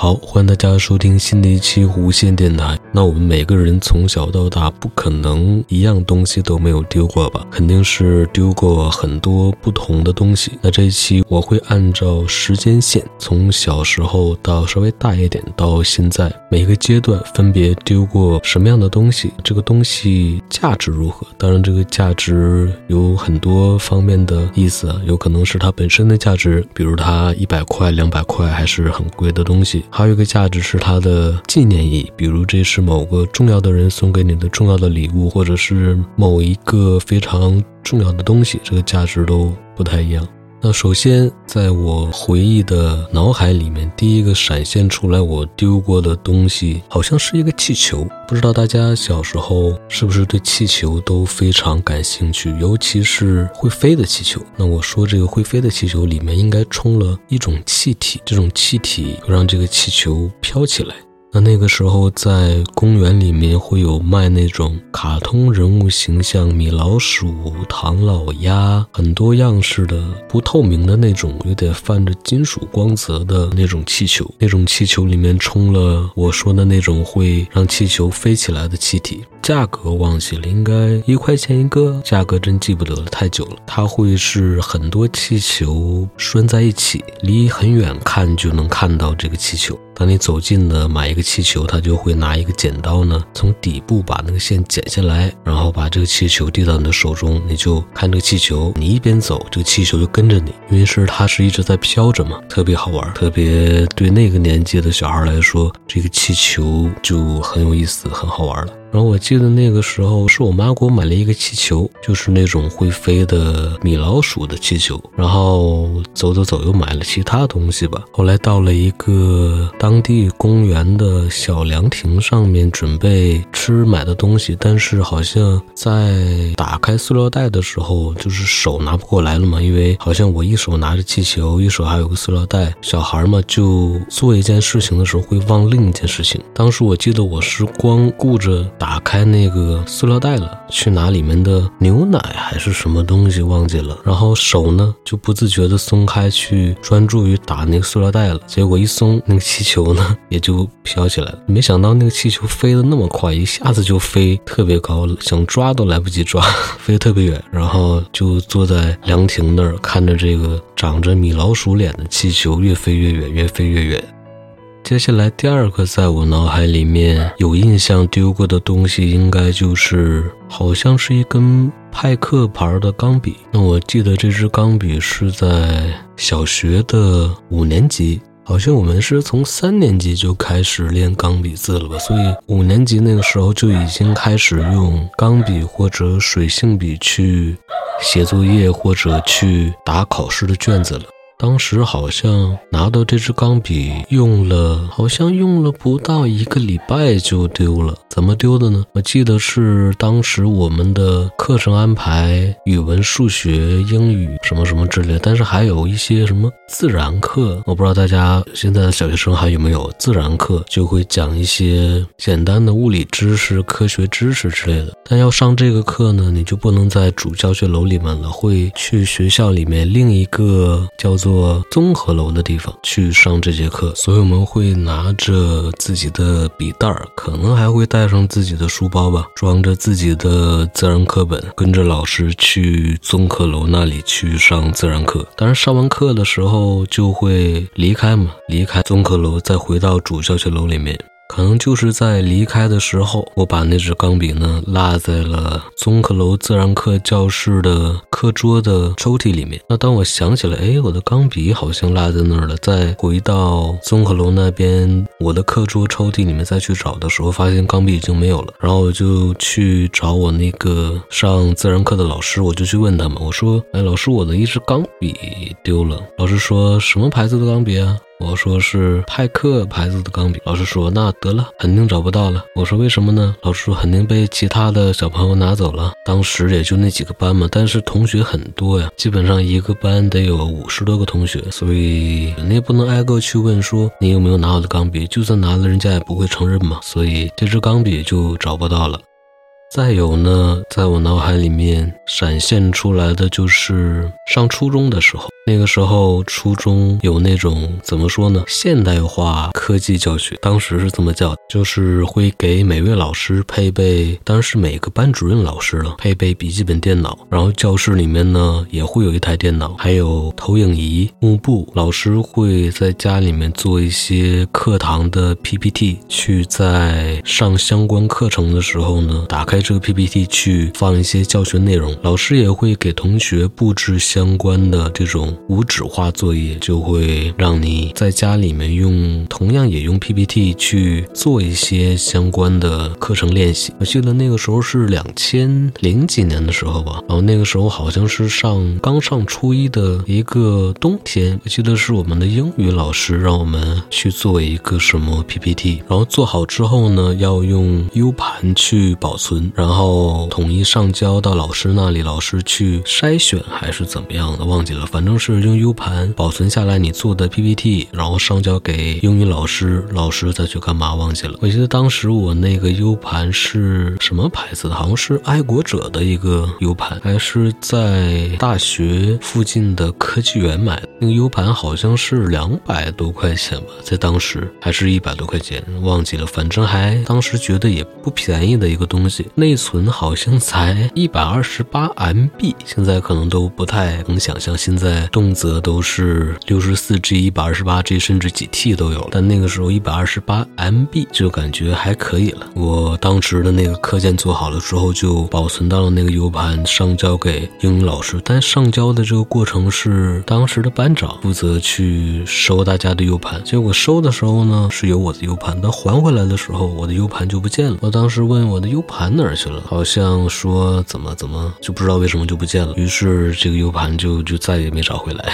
好，欢迎大家收听新的一期无线电台。那我们每个人从小到大，不可能一样东西都没有丢过吧？肯定是丢过很多不同的东西。那这一期我会按照时间线，从小时候到稍微大一点，到现在每个阶段分别丢过什么样的东西，这个东西价值如何？当然，这个价值有很多方面的意思啊，有可能是它本身的价值，比如它一百块、两百块，还是很贵的东西。还有一个价值是它的纪念意义，比如这是是某个重要的人送给你的重要的礼物，或者是某一个非常重要的东西，这个价值都不太一样。那首先，在我回忆的脑海里面，第一个闪现出来我丢过的东西，好像是一个气球。不知道大家小时候是不是对气球都非常感兴趣，尤其是会飞的气球。那我说这个会飞的气球里面应该充了一种气体，这种气体让这个气球飘起来。那那个时候，在公园里面会有卖那种卡通人物形象，米老鼠、唐老鸭，很多样式的不透明的那种，有点泛着金属光泽的那种气球。那种气球里面充了我说的那种会让气球飞起来的气体，价格忘记了，应该一块钱一个，价格真记不得了，太久了。它会是很多气球拴在一起，离很远看就能看到这个气球。当你走近了买一个气球，他就会拿一个剪刀呢，从底部把那个线剪下来，然后把这个气球递到你的手中，你就看这个气球，你一边走，这个气球就跟着你，因为是它是一直在飘着嘛，特别好玩，特别对那个年纪的小孩来说，这个气球就很有意思，很好玩了。然后我记得那个时候是我妈给我买了一个气球，就是那种会飞的米老鼠的气球。然后走走走，又买了其他东西吧。后来到了一个当地公园的小凉亭上面，准备吃买的东西，但是好像在打开塑料袋的时候，就是手拿不过来了嘛，因为好像我一手拿着气球，一手还有个塑料袋。小孩嘛，就做一件事情的时候会忘另一件事情。当时我记得我是光顾着。打开那个塑料袋了，去拿里面的牛奶还是什么东西忘记了，然后手呢就不自觉的松开，去专注于打那个塑料袋了。结果一松，那个气球呢也就飘起来了。没想到那个气球飞得那么快，一下子就飞特别高了，想抓都来不及抓，飞得特别远。然后就坐在凉亭那儿，看着这个长着米老鼠脸的气球越飞越远，越飞越远。接下来第二个在我脑海里面有印象丢过的东西，应该就是好像是一根派克牌的钢笔。那我记得这支钢笔是在小学的五年级，好像我们是从三年级就开始练钢笔字了吧？所以五年级那个时候就已经开始用钢笔或者水性笔去写作业或者去打考试的卷子了。当时好像拿到这支钢笔用了，好像用了不到一个礼拜就丢了。怎么丢的呢？我记得是当时我们的课程安排，语文、数学、英语什么什么之类，但是还有一些什么自然课，我不知道大家现在的小学生还有没有自然课，就会讲一些简单的物理知识、科学知识之类的。但要上这个课呢，你就不能在主教学楼里面了，会去学校里面另一个叫做。做综合楼的地方去上这节课，所以我们会拿着自己的笔袋儿，可能还会带上自己的书包吧，装着自己的自然课本，跟着老师去综合楼那里去上自然课。当然，上完课的时候就会离开嘛，离开综合楼，再回到主教学楼里面。可能就是在离开的时候，我把那支钢笔呢落在了综合楼自然课教室的课桌的抽屉里面。那当我想起来，哎，我的钢笔好像落在那儿了，再回到综合楼那边我的课桌抽屉里面再去找的时候，发现钢笔已经没有了。然后我就去找我那个上自然课的老师，我就去问他们，我说，哎，老师，我的一支钢笔丢了。老师说什么牌子的钢笔啊？我说是派克牌子的钢笔，老师说那得了，肯定找不到了。我说为什么呢？老师说肯定被其他的小朋友拿走了。当时也就那几个班嘛，但是同学很多呀，基本上一个班得有五十多个同学，所以你也不能挨个去问说你有没有拿我的钢笔，就算拿了，人家也不会承认嘛。所以这支钢笔就找不到了。再有呢，在我脑海里面闪现出来的就是上初中的时候。那个时候，初中有那种怎么说呢？现代化科技教学，当时是这么叫，就是会给每位老师配备，当然是每个班主任老师了，配备笔记本电脑，然后教室里面呢也会有一台电脑，还有投影仪、幕布。老师会在家里面做一些课堂的 PPT，去在上相关课程的时候呢，打开这个 PPT 去放一些教学内容。老师也会给同学布置相关的这种。无纸化作业就会让你在家里面用，同样也用 PPT 去做一些相关的课程练习。我记得那个时候是两千零几年的时候吧，然后那个时候好像是上刚上初一的一个冬天，我记得是我们的英语老师让我们去做一个什么 PPT，然后做好之后呢，要用 U 盘去保存，然后统一上交到老师那里，老师去筛选还是怎么样的，忘记了，反正是。用 U 盘保存下来你做的 PPT，然后上交给英语老师，老师再去干嘛忘记了。我记得当时我那个 U 盘是什么牌子的？好像是爱国者的一个 U 盘，还是在大学附近的科技园买的。那个 U 盘好像是两百多块钱吧，在当时还是一百多块钱，忘记了。反正还当时觉得也不便宜的一个东西，内存好像才一百二十八 MB，现在可能都不太能想象现在。动辄都是六十四 G、一百二十八 G，甚至几 T 都有。但那个时候一百二十八 MB 就感觉还可以了。我当时的那个课件做好了之后，就保存到了那个 U 盘，上交给英语老师。但上交的这个过程是当时的班长负责去收大家的 U 盘。结果收的时候呢，是有我的 U 盘，但还回来的时候，我的 U 盘就不见了。我当时问我的 U 盘哪儿去了，好像说怎么怎么就不知道为什么就不见了。于是这个 U 盘就就再也没找。回来。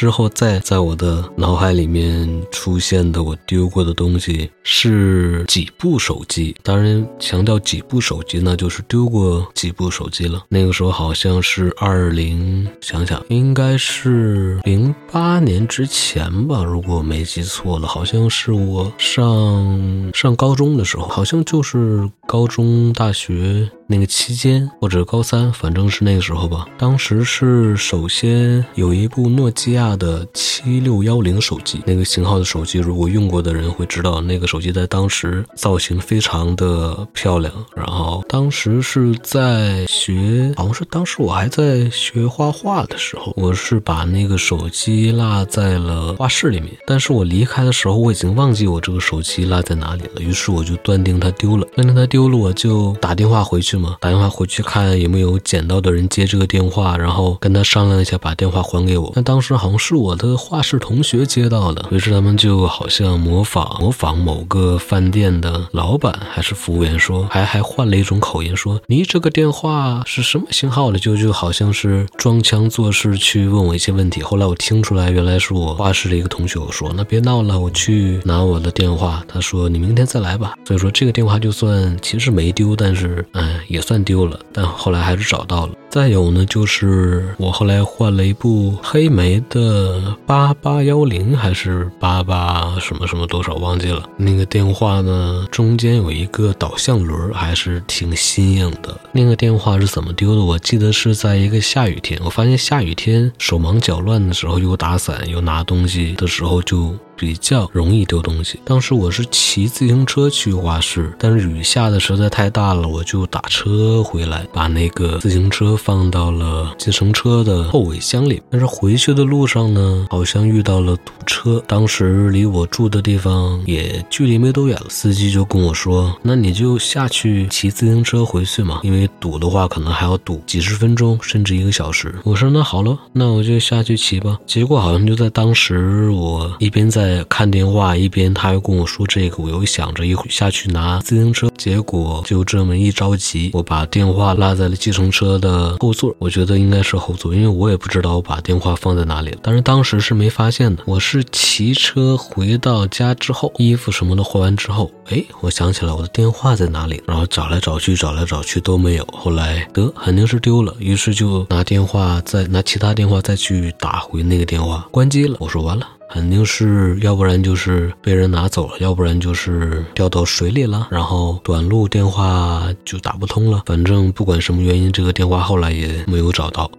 之后再在我的脑海里面出现的我丢过的东西是几部手机，当然强调几部手机呢，就是丢过几部手机了。那个时候好像是二零，想想应该是零八年之前吧，如果我没记错了，好像是我上上高中的时候，好像就是高中大学那个期间，或者高三，反正是那个时候吧。当时是首先有一部诺基亚。的七六幺零手机，那个型号的手机，如果用过的人会知道，那个手机在当时造型非常的漂亮。然后当时是在学，好像是当时我还在学画画的时候，我是把那个手机落在了画室里面。但是我离开的时候，我已经忘记我这个手机落在哪里了。于是我就断定它丢了。断定它丢了，我就打电话回去打电话回去看有没有捡到的人接这个电话，然后跟他商量一下，把电话还给我。但当时好像。是我的画室同学接到的，于是他们就好像模仿模仿某个饭店的老板还是服务员说，还还换了一种口音说：“你这个电话是什么型号的？”就就好像是装腔作势去问我一些问题。后来我听出来，原来是我画室的一个同学。我说：“那别闹了，我去拿我的电话。”他说：“你明天再来吧。”所以说这个电话就算其实没丢，但是哎也算丢了，但后来还是找到了。再有呢，就是我后来换了一部黑莓的八八幺零，还是八八什么什么多少忘记了。那个电话呢，中间有一个导向轮，还是挺新颖的。那个电话是怎么丢的？我记得是在一个下雨天，我发现下雨天手忙脚乱的时候，又打伞又拿东西的时候就。比较容易丢东西。当时我是骑自行车去画室，但是雨下的实在太大了，我就打车回来，把那个自行车放到了计程车的后尾箱里。但是回去的路上呢，好像遇到了堵车。当时离我住的地方也距离没多远了，司机就跟我说：“那你就下去骑自行车回去嘛，因为堵的话可能还要堵几十分钟，甚至一个小时。”我说：“那好了，那我就下去骑吧。”结果好像就在当时，我一边在。看电话一边，他又跟我说这个，我又想着一会下去拿自行车，结果就这么一着急，我把电话落在了计程车的后座，我觉得应该是后座，因为我也不知道我把电话放在哪里了，但是当时是没发现的。我是骑车回到家之后，衣服什么的换完之后，哎，我想起来我的电话在哪里，然后找来找去，找来找去都没有，后来得肯定是丢了，于是就拿电话再拿其他电话再去打回那个电话，关机了。我说完了。肯定是要不然就是被人拿走了，要不然就是掉到水里了，然后短路电话就打不通了。反正不管什么原因，这个电话后来也没有找到。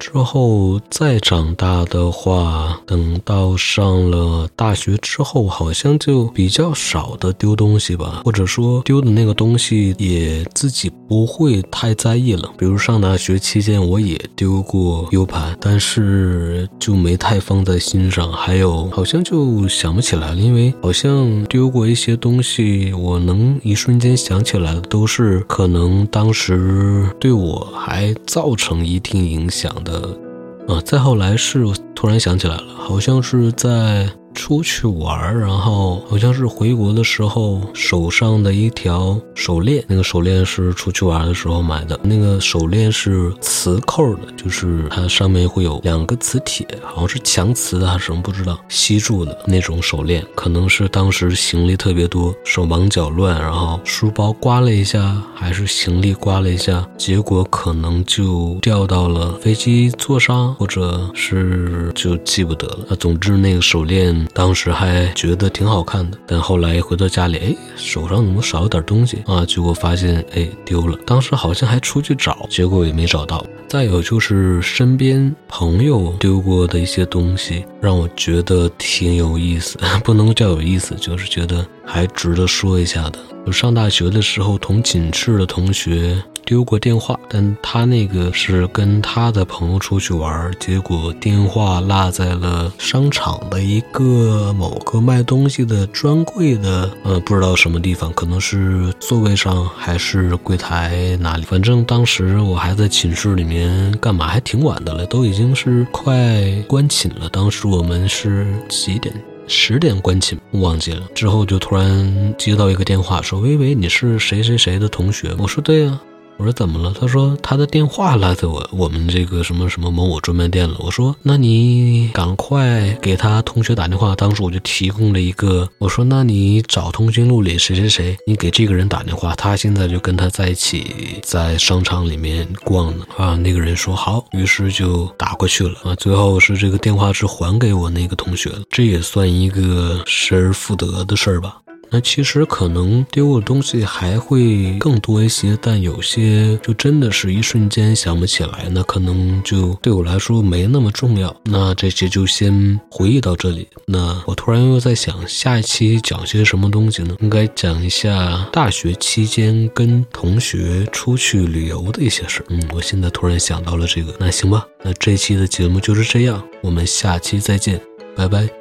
之后再长大的话，等到上了大学之后，好像就比较少的丢东西吧，或者说丢的那个东西也自己不会太在意了。比如上大学期间，我也丢过 U 盘，但是就没太放在心上。还有好像就想不起来了，因为好像丢过一些东西，我能一瞬间想起来的都是可能当时对我还造成一定影响的。呃，啊，再后来是突然想起来了，好像是在。出去玩然后好像是回国的时候手上的一条手链，那个手链是出去玩的时候买的。那个手链是磁扣的，就是它上面会有两个磁铁，好像是强磁的还是什么不知道，吸住的。那种手链。可能是当时行李特别多，手忙脚乱，然后书包刮了一下，还是行李刮了一下，结果可能就掉到了飞机座上，或者是就记不得了。啊总之那个手链。当时还觉得挺好看的，但后来回到家里，哎，手上怎么少了点东西啊？结果发现，哎，丢了。当时好像还出去找，结果也没找到。再有就是身边朋友丢过的一些东西，让我觉得挺有意思，不能叫有意思，就是觉得还值得说一下的。我上大学的时候，同寝室的同学。丢过电话，但他那个是跟他的朋友出去玩，结果电话落在了商场的一个某个卖东西的专柜的，呃，不知道什么地方，可能是座位上还是柜台哪里。反正当时我还在寝室里面干嘛，还挺晚的了，都已经是快关寝了。当时我们是几点？十点关寝，忘记了。之后就突然接到一个电话，说：“喂喂，你是谁谁谁的同学？”我说：“对呀。”我说怎么了？他说他的电话落在我我们这个什么什么某某专卖店了。我说那你赶快给他同学打电话。当时我就提供了一个，我说那你找通讯录里谁谁谁，你给这个人打电话，他现在就跟他在一起在商场里面逛呢。啊，那个人说好，于是就打过去了。啊，最后是这个电话是还给我那个同学了，这也算一个失而复得的事儿吧。那其实可能丢的东西还会更多一些，但有些就真的是一瞬间想不起来，那可能就对我来说没那么重要。那这些就先回忆到这里。那我突然又在想，下一期讲些什么东西呢？应该讲一下大学期间跟同学出去旅游的一些事嗯，我现在突然想到了这个。那行吧，那这期的节目就是这样，我们下期再见，拜拜。